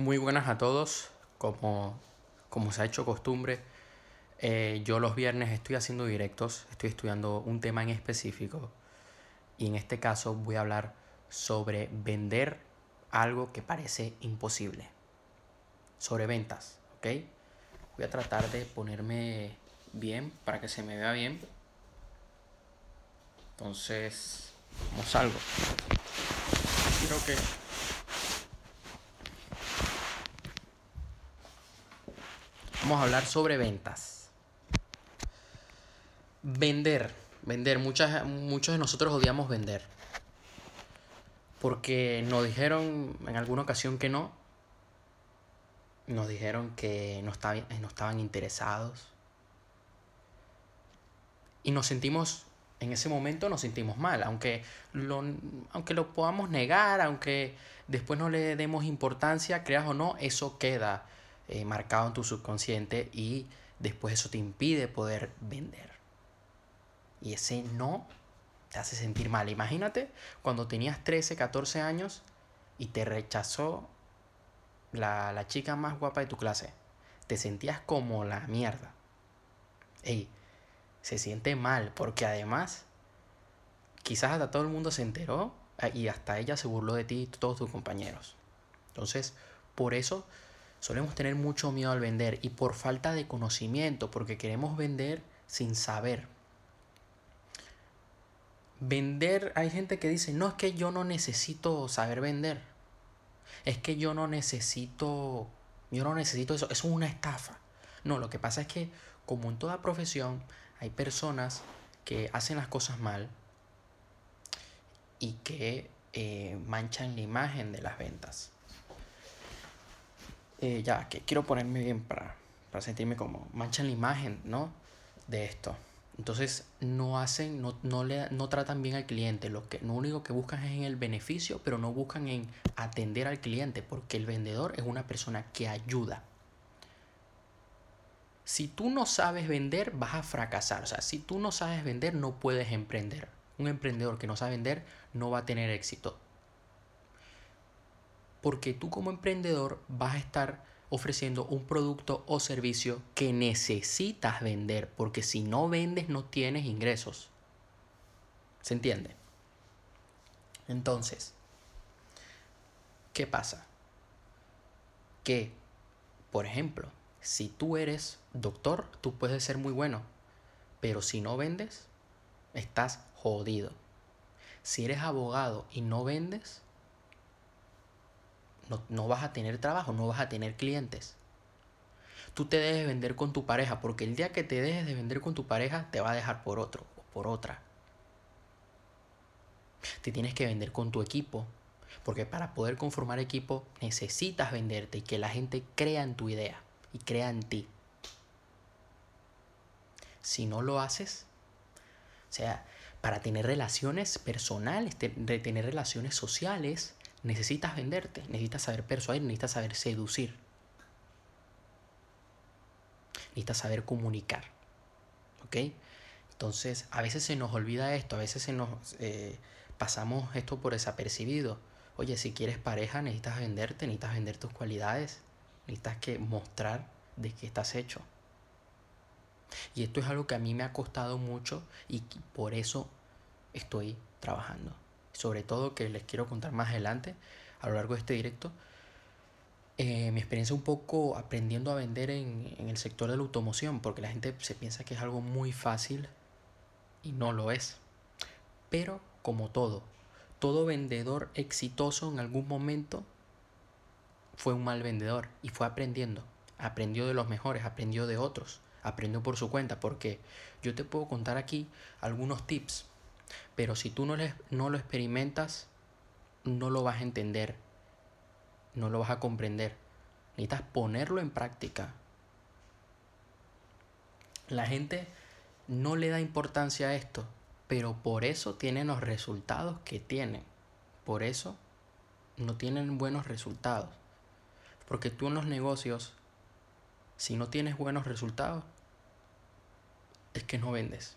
Muy buenas a todos, como, como se ha hecho costumbre. eh, yo los viernes estoy haciendo directos, estoy estudiando un tema en específico y en este caso voy a hablar sobre vender algo que parece imposible. Sobre ventas, ¿ok? Voy a tratar de ponerme bien para que se me vea bien. Entonces, vamos algo. Creo que Vamos a hablar sobre ventas. Vender. Vender. Muchas, muchos de nosotros odiamos vender. Porque nos dijeron en alguna ocasión que no. Nos dijeron que no, estaba- no estaban interesados. Y nos sentimos, en ese momento nos sentimos mal. Aunque lo, aunque lo podamos negar, aunque después no le demos importancia, creas o no, eso queda eh, marcado en tu subconsciente y después eso te impide poder vender. Y ese no te hace sentir mal. Imagínate cuando tenías 13, 14 años y te rechazó la, la chica más guapa de tu clase. Te sentías como la mierda. Ey, se siente mal porque además quizás hasta todo el mundo se enteró eh, y hasta ella se burló de ti y todos tus compañeros. Entonces, por eso solemos tener mucho miedo al vender y por falta de conocimiento, porque queremos vender sin saber. Vender, hay gente que dice, no es que yo no necesito saber vender, es que yo no necesito, yo no necesito eso, es una estafa. No, lo que pasa es que como en toda profesión hay personas que hacen las cosas mal y que eh, manchan la imagen de las ventas. Eh, ya, que quiero ponerme bien para, para sentirme como manchan la imagen, ¿no? De esto. Entonces no hacen, no, no, le, no tratan bien al cliente. Lo, que, lo único que buscan es en el beneficio, pero no buscan en atender al cliente, porque el vendedor es una persona que ayuda. Si tú no sabes vender, vas a fracasar. O sea, si tú no sabes vender, no puedes emprender. Un emprendedor que no sabe vender no va a tener éxito. Porque tú como emprendedor vas a estar ofreciendo un producto o servicio que necesitas vender. Porque si no vendes, no tienes ingresos. ¿Se entiende? Entonces, ¿qué pasa? Que, por ejemplo, si tú eres doctor, tú puedes ser muy bueno, pero si no vendes, estás jodido. Si eres abogado y no vendes, no, no, vas a tener trabajo, no vas a tener clientes. Tú te debes vender con tu pareja, porque el día que te dejes de vender con tu pareja, te va a dejar por otro o por otra. Te tienes que vender con tu equipo, porque para poder conformar equipo necesitas venderte y que la gente crea en tu idea y crea en ti. Si no lo haces, o sea, para tener relaciones personales, te, tener relaciones sociales, necesitas venderte, necesitas saber persuadir, necesitas saber seducir. Necesitas saber comunicar. ¿Ok? Entonces, a veces se nos olvida esto, a veces se nos eh, pasamos esto por desapercibido. Oye, si quieres pareja, necesitas venderte, necesitas vender tus cualidades, necesitas que mostrar de qué estás hecho. Y esto es algo que a mí me ha costado mucho y por eso estoy trabajando. Sobre todo que les quiero contar más adelante, a lo largo de este directo, eh, mi experiencia un poco aprendiendo a vender en, en el sector de la automoción, porque la gente se piensa que es algo muy fácil y no lo es. Pero como todo, todo vendedor exitoso en algún momento fue un mal vendedor y fue aprendiendo. Aprendió de los mejores, aprendió de otros, aprendió por su cuenta, porque yo te puedo contar aquí algunos tips, pero si tú no, no lo experimentas, no lo vas a entender, no lo vas a comprender. Necesitas ponerlo en práctica. La gente no le da importancia a esto, pero por eso tienen los resultados que tienen. Por eso no tienen buenos resultados. Porque tú en los negocios, si no tienes buenos resultados, es que no vendes.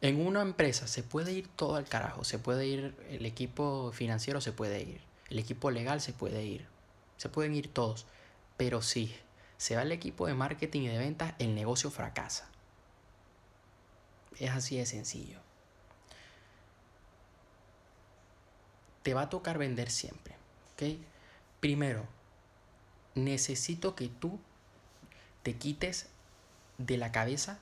En una empresa se puede ir todo al carajo, se puede ir, el equipo financiero se puede ir, el equipo legal se puede ir, se pueden ir todos, pero si se va el equipo de marketing y de ventas, el negocio fracasa. Es así de sencillo. Te va a tocar vender siempre, ¿ok? Primero, necesito que tú te quites de la cabeza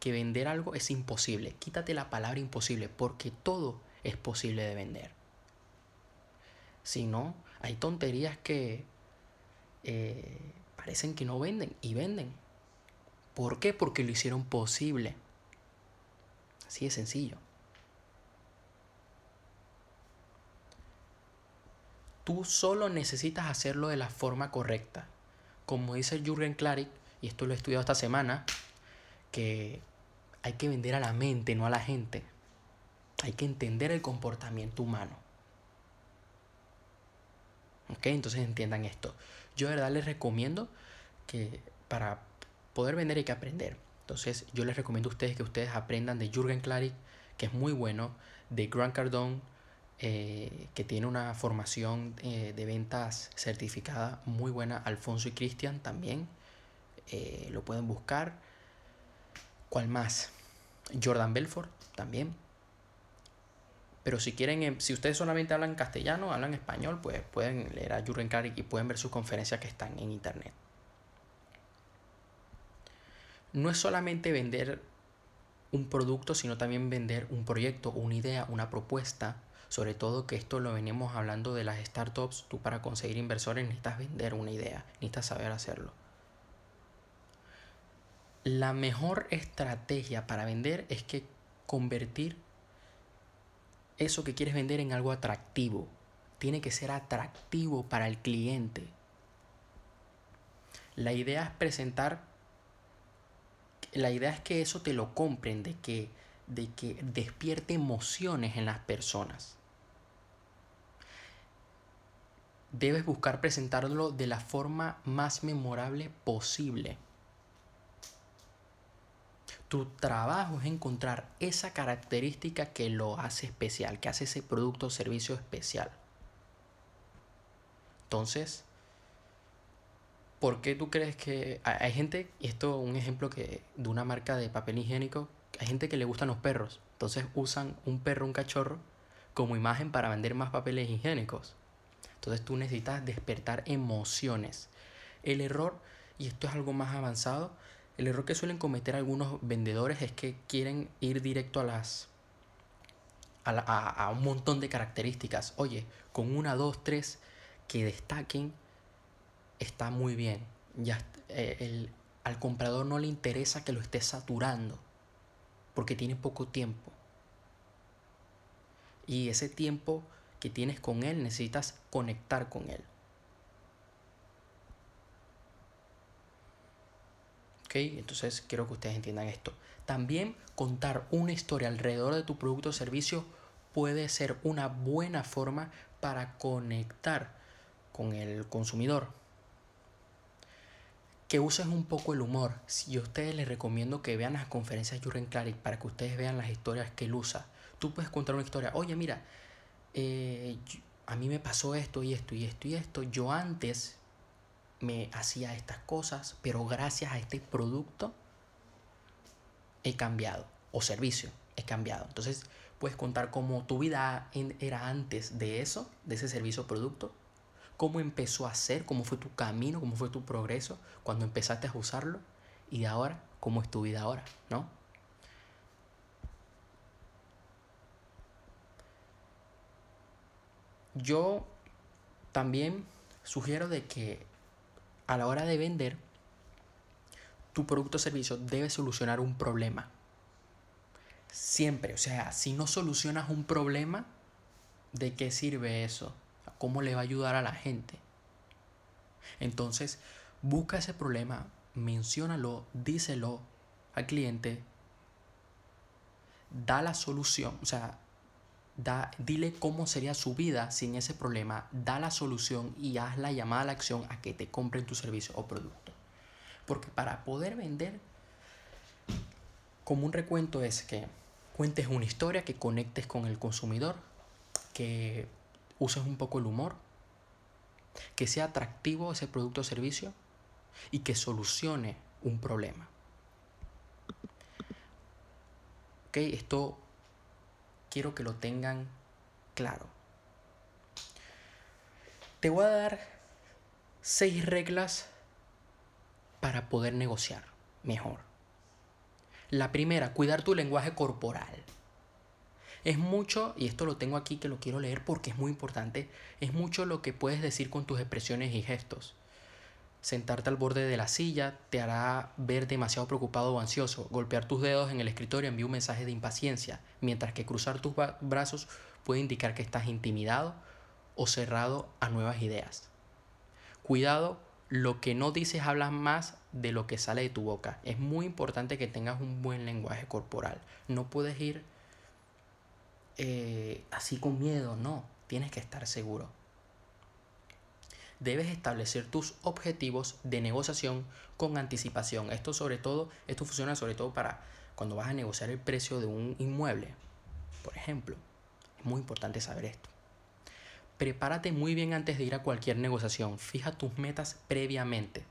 que vender algo es imposible. Quítate la palabra imposible porque todo es posible de vender. Si no, hay tonterías que eh, parecen que no venden y venden. ¿Por qué? Porque lo hicieron posible. Así de sencillo. Tú solo necesitas hacerlo de la forma correcta. Como dice Jürgen Klarik, y esto lo he estudiado esta semana, que hay que vender a la mente, no a la gente. Hay que entender el comportamiento humano. ¿Ok? Entonces entiendan esto. Yo de verdad les recomiendo que para poder vender hay que aprender. Entonces yo les recomiendo a ustedes que ustedes aprendan de Jürgen Klarik, que es muy bueno, de Grant Cardone, eh, que tiene una formación eh, de ventas certificada muy buena, Alfonso y Cristian también, eh, lo pueden buscar. ¿Cuál más? Jordan Belfort también. Pero si quieren, em, si ustedes solamente hablan castellano, hablan español, pues pueden leer a Jürgen Klarik y pueden ver sus conferencias que están en internet. No es solamente vender un producto, sino también vender un proyecto, una idea, una propuesta. Sobre todo que esto lo venimos hablando de las startups. Tú para conseguir inversores necesitas vender una idea, necesitas saber hacerlo. La mejor estrategia para vender es que convertir eso que quieres vender en algo atractivo. Tiene que ser atractivo para el cliente. La idea es presentar, la idea es que eso te lo compren, de que, de que despierte emociones en las personas. Debes buscar presentarlo de la forma más memorable posible. Tu trabajo es encontrar esa característica que lo hace especial, que hace ese producto o servicio especial. Entonces, ¿por qué tú crees que hay gente, y esto es un ejemplo que de una marca de papel higiénico, hay gente que le gustan los perros, entonces usan un perro, un cachorro como imagen para vender más papeles higiénicos. Entonces tú necesitas despertar emociones. El error, y esto es algo más avanzado, el error que suelen cometer algunos vendedores es que quieren ir directo a las a, un montón de características. Oye, con una, dos, tres que destaquen está muy bien. Ya eh, al comprador no le interesa que lo esté saturando porque tiene poco tiempo. Y ese tiempo que tienes con él necesitas conectar con él. Entonces quiero que ustedes entiendan esto. También contar una historia alrededor de tu producto o servicio puede ser una buena forma para conectar con el consumidor. Que uses un poco el humor. Si a ustedes les recomiendo que vean las conferencias de Jurgen Klarik para que ustedes vean las historias que él usa. Tú puedes contar una historia. Oye, mira, eh, a mí me pasó esto y esto y esto y esto. Yo antes me hacía estas cosas, pero gracias a este producto he cambiado, o servicio, he cambiado. Entonces, puedes contar cómo tu vida era antes de eso, de ese servicio o producto, cómo empezó a ser, cómo fue tu camino, cómo fue tu progreso cuando empezaste a usarlo y ahora, cómo es tu vida ahora, ¿no? Yo también sugiero de que a la hora de vender, tu producto o servicio debe solucionar un problema. Siempre, o sea, si no solucionas un problema, ¿de qué sirve eso? ¿Cómo le va a ayudar a la gente? Entonces, busca ese problema, menciónalo, díselo al cliente, da la solución, o sea, Da, dile cómo sería su vida sin ese problema, da la solución y haz la llamada a la acción a que te compren tu servicio o producto. Porque para poder vender, como un recuento es que cuentes una historia, que conectes con el consumidor, que uses un poco el humor, que sea atractivo ese producto o servicio y que solucione un problema. Ok, esto quiero que lo tengan claro. Te voy a dar seis reglas para poder negociar mejor. La primera, cuidar tu lenguaje corporal. Es mucho, y esto lo tengo aquí que lo quiero leer porque es muy importante, es mucho lo que puedes decir con tus expresiones y gestos. Sentarte al borde de la silla te hará ver demasiado preocupado o ansioso. Golpear tus dedos en el escritorio envía un mensaje de impaciencia, mientras que cruzar tus brazos puede indicar que estás intimidado o cerrado a nuevas ideas. Cuidado, lo que no dices habla más de lo que sale de tu boca. Es muy importante que tengas un buen lenguaje corporal. No puedes ir eh, así con miedo, no, tienes que estar seguro. Debes establecer tus objetivos de negociación con anticipación. Esto sobre todo, esto funciona sobre todo para cuando vas a negociar el precio de un inmueble, por ejemplo. Es muy importante saber esto. Prepárate muy bien antes de ir a cualquier negociación. Fija tus metas previamente.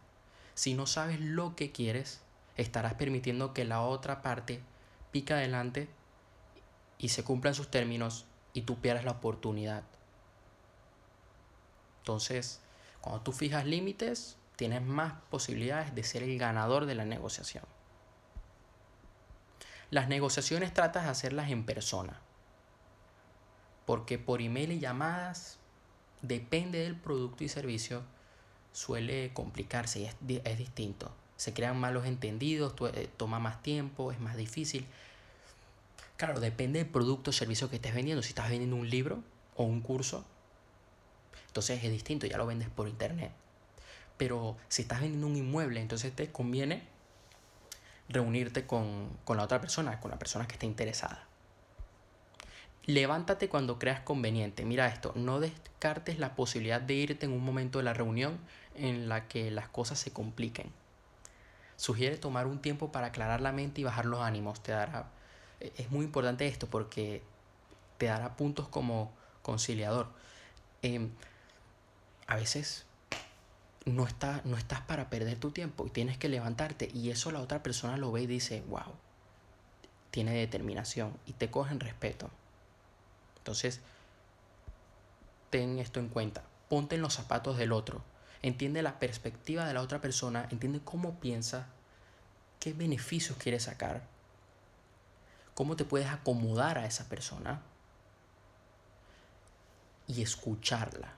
Si no sabes lo que quieres, estarás permitiendo que la otra parte pique adelante y se cumplan sus términos y tú pierdas la oportunidad. Entonces, cuando tú fijas límites, tienes más posibilidades de ser el ganador de la negociación. Las negociaciones tratas de hacerlas en persona, porque por email y llamadas, depende del producto y servicio, suele complicarse y es, es distinto. Se crean malos entendidos, eh, toma más tiempo, es más difícil. Claro, depende del producto o servicio que estés vendiendo. Si estás vendiendo un libro o un curso, entonces es distinto, ya lo vendes por internet. Pero si estás vendiendo un inmueble, entonces te conviene reunirte con, con la otra persona, con la persona que esté interesada. Levántate cuando creas conveniente. Mira esto, no descartes la posibilidad de irte en un momento de la reunión en la que las cosas se compliquen. Sugiere tomar un tiempo para aclarar la mente y bajar los ánimos. Te dará es muy importante esto porque te dará puntos como conciliador. Em, a veces no, está, no estás para perder tu tiempo y tienes que levantarte y eso la otra persona lo ve y dice, wow, tiene determinación y te cogen respeto. Entonces, ten esto en cuenta. Ponte en los zapatos del otro. Entiende la perspectiva de la otra persona. Entiende cómo piensa. Qué beneficios quiere sacar cómo te puedes acomodar a esa persona y escucharla.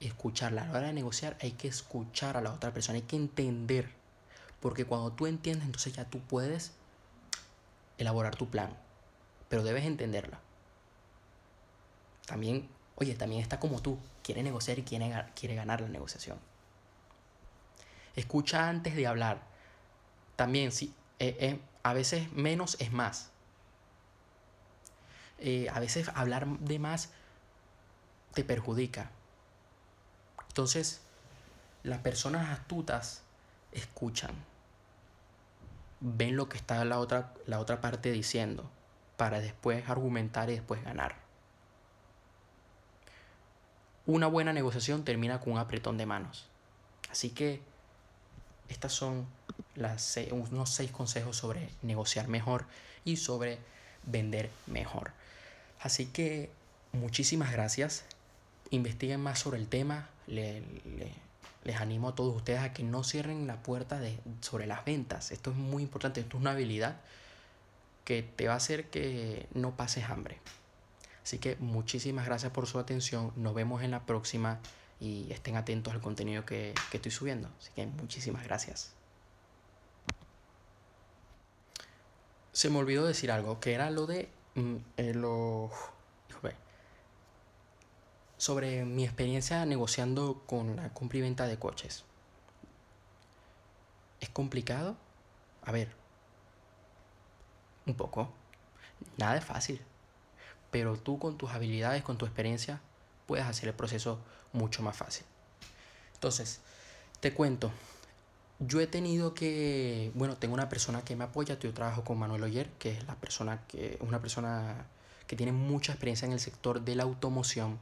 Escucharla. A la hora de negociar hay que escuchar a la otra persona, hay que entender. Porque cuando tú entiendes, entonces ya tú puedes elaborar tu plan. Pero debes entenderla. También, oye, también está como tú. Quiere negociar y quiere, quiere ganar la negociación. Escucha antes de hablar. También, sí, eh, eh, a veces menos es más. Eh, a veces hablar de más te perjudica. Entonces, las personas astutas escuchan, ven lo que está la otra, la otra parte diciendo, para después argumentar y después ganar. Una buena negociación termina con un apretón de manos. Así que estas son las unos seis consejos sobre negociar mejor y sobre vender mejor. Así que muchísimas gracias. Investiguen más sobre el tema. les animo a todos ustedes a que no cierren la puerta de, sobre las ventas. Esto es muy importante. Esto es una habilidad que te va a hacer que no pases hambre. Así que muchísimas gracias por su atención. Nos vemos en la próxima y estén atentos al contenido que, que estoy subiendo. Así que muchísimas gracias. Se me olvidó decir algo, que era lo de Mm, eh, lo, sobre mi experiencia negociando con la compra y venta de coches. ¿Es complicado? A ver, un poco. Nada es fácil. Pero tú con tus habilidades, con tu experiencia, puedes hacer el proceso mucho más fácil. Entonces, te cuento, yo he tenido que, bueno, tengo una persona que me apoya, yo trabajo con Manuel Oyer, que es la persona que, una persona que tiene mucha experiencia en el sector de la automoción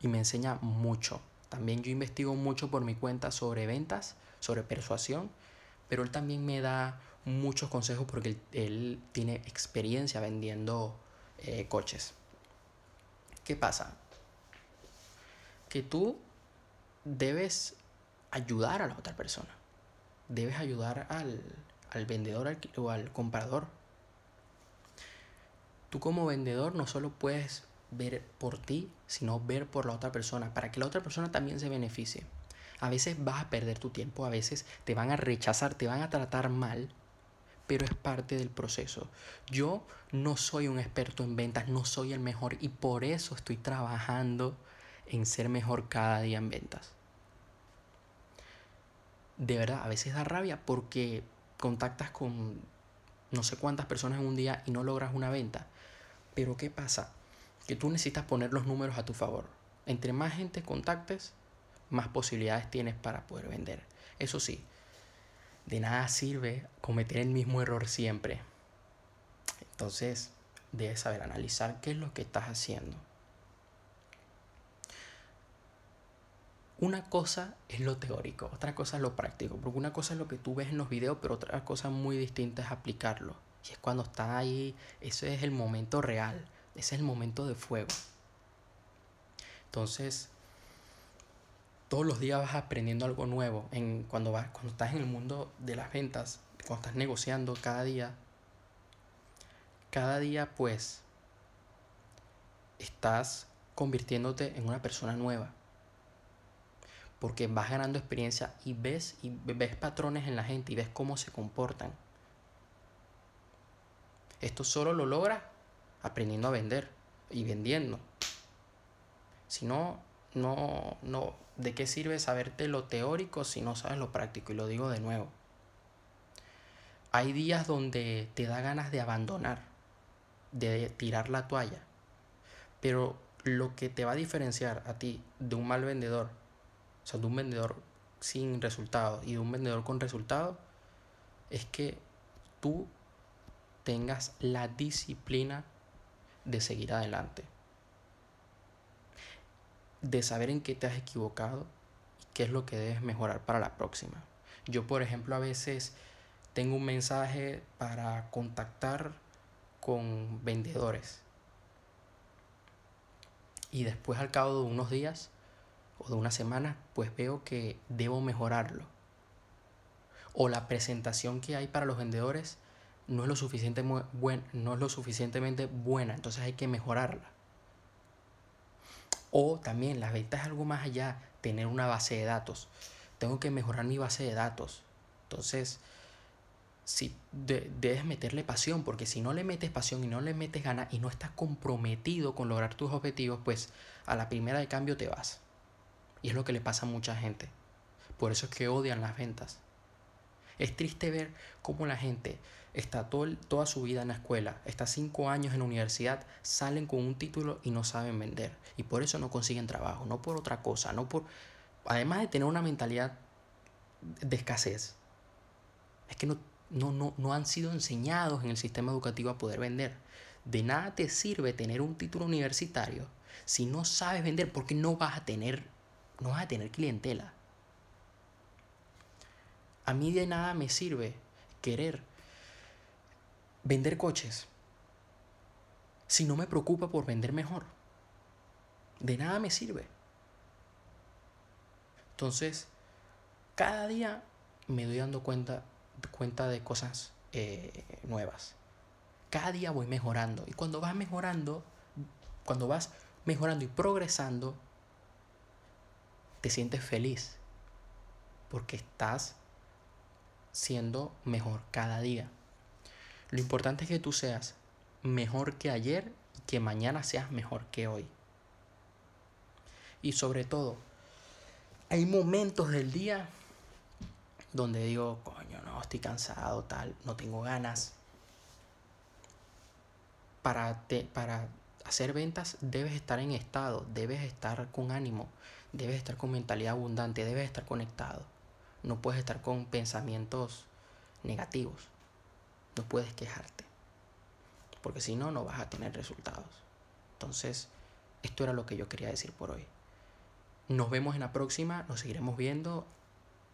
y me enseña mucho. También yo investigo mucho por mi cuenta sobre ventas, sobre persuasión, pero él también me da muchos consejos porque él, tiene experiencia vendiendo eh, coches. ¿Qué pasa? Que tú debes ayudar a la otra persona. Debes ayudar al, al vendedor o al comprador. Tú como vendedor no solo puedes ver por ti, sino ver por la otra persona, para que la otra persona también se beneficie. A veces vas a perder tu tiempo, a veces te van a rechazar, te van a tratar mal, pero es parte del proceso. Yo no soy un experto en ventas, no soy el mejor y por eso estoy trabajando en ser mejor cada día en ventas. De verdad, a veces da rabia porque contactas con no sé cuántas personas en un día y no logras una venta. Pero ¿qué pasa? Que tú necesitas poner los números a tu favor. Entre más gente contactes, más posibilidades tienes para poder vender. Eso sí, de nada sirve cometer el mismo error siempre. Entonces, debes saber analizar qué es lo que estás haciendo. Una cosa es lo teórico, otra cosa es lo práctico, porque una cosa es lo que tú ves en los videos, pero otra cosa muy distinta es aplicarlo. Y es cuando está ahí, ese es el momento real, es el momento de fuego. Entonces, todos los días vas aprendiendo algo nuevo. En, cuando, vas, cuando estás en el mundo de las ventas, cuando estás negociando cada día, cada día pues estás convirtiéndote en una persona nueva porque vas ganando experiencia y ves, y ves patrones en la gente y ves cómo se comportan. Esto solo lo logras aprendiendo a vender y vendiendo. Si no, no, no, ¿de qué sirve saberte lo teórico si no sabes lo práctico? Y lo digo de nuevo. Hay días donde te da ganas de abandonar, de tirar la toalla. Pero lo que te va a diferenciar a ti de un mal vendedor o sea, de un vendedor sin resultados y de un vendedor con resultados, es que tú tengas la disciplina de seguir adelante. De saber en qué te has equivocado y qué es lo que debes mejorar para la próxima. Yo, por ejemplo, a veces tengo un mensaje para contactar con vendedores. Y después al cabo de unos días o de una semana, pues veo que debo mejorarlo. O la presentación que hay para los vendedores no es lo, no es lo suficientemente buena, entonces hay que mejorarla. O también la venta es algo más allá, tener una base de datos. Tengo que mejorar mi base de datos. Entonces, si debes meterle pasión, porque si no le metes pasión y no le metes ganas y no estás comprometido con lograr tus objetivos, pues a la primera de cambio te vas. Y es lo que le pasa a mucha gente. Por eso es que odian las ventas. Es triste ver cómo la gente está todo, toda su vida en la escuela, está cinco años en la universidad, salen con un título y no saben vender. Y por eso no consiguen trabajo, no por otra cosa, no por... Además de tener una mentalidad de escasez, es que no, no, no, no han sido enseñados en el sistema educativo a poder vender. De nada te sirve tener un título universitario si no sabes vender porque no vas a tener no vas a tener clientela. A mí de nada me sirve querer vender coches si no me preocupa por vender mejor. De nada me sirve. Entonces, cada día me doy dando cuenta, cuenta de cosas eh, nuevas. Cada día voy mejorando. Y cuando vas mejorando, cuando vas mejorando y progresando, te sientes feliz porque estás siendo mejor cada día. Lo importante es que tú seas mejor que ayer y que mañana seas mejor que hoy. Y sobre todo, hay momentos del día donde digo, coño, no, estoy cansado, tal, no tengo ganas. Para, te, para hacer ventas debes estar en estado, debes estar con ánimo, debes estar con mentalidad abundante, debes estar conectado. No puedes estar con pensamientos negativos. No puedes quejarte. Porque si no, no vas a tener resultados. Entonces, esto era lo que yo quería decir por hoy. Nos vemos en la próxima, nos seguiremos viendo.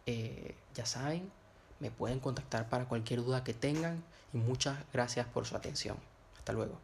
Eh, ya saben, me pueden contactar para cualquier duda que tengan y muchas gracias por su atención. Hasta luego.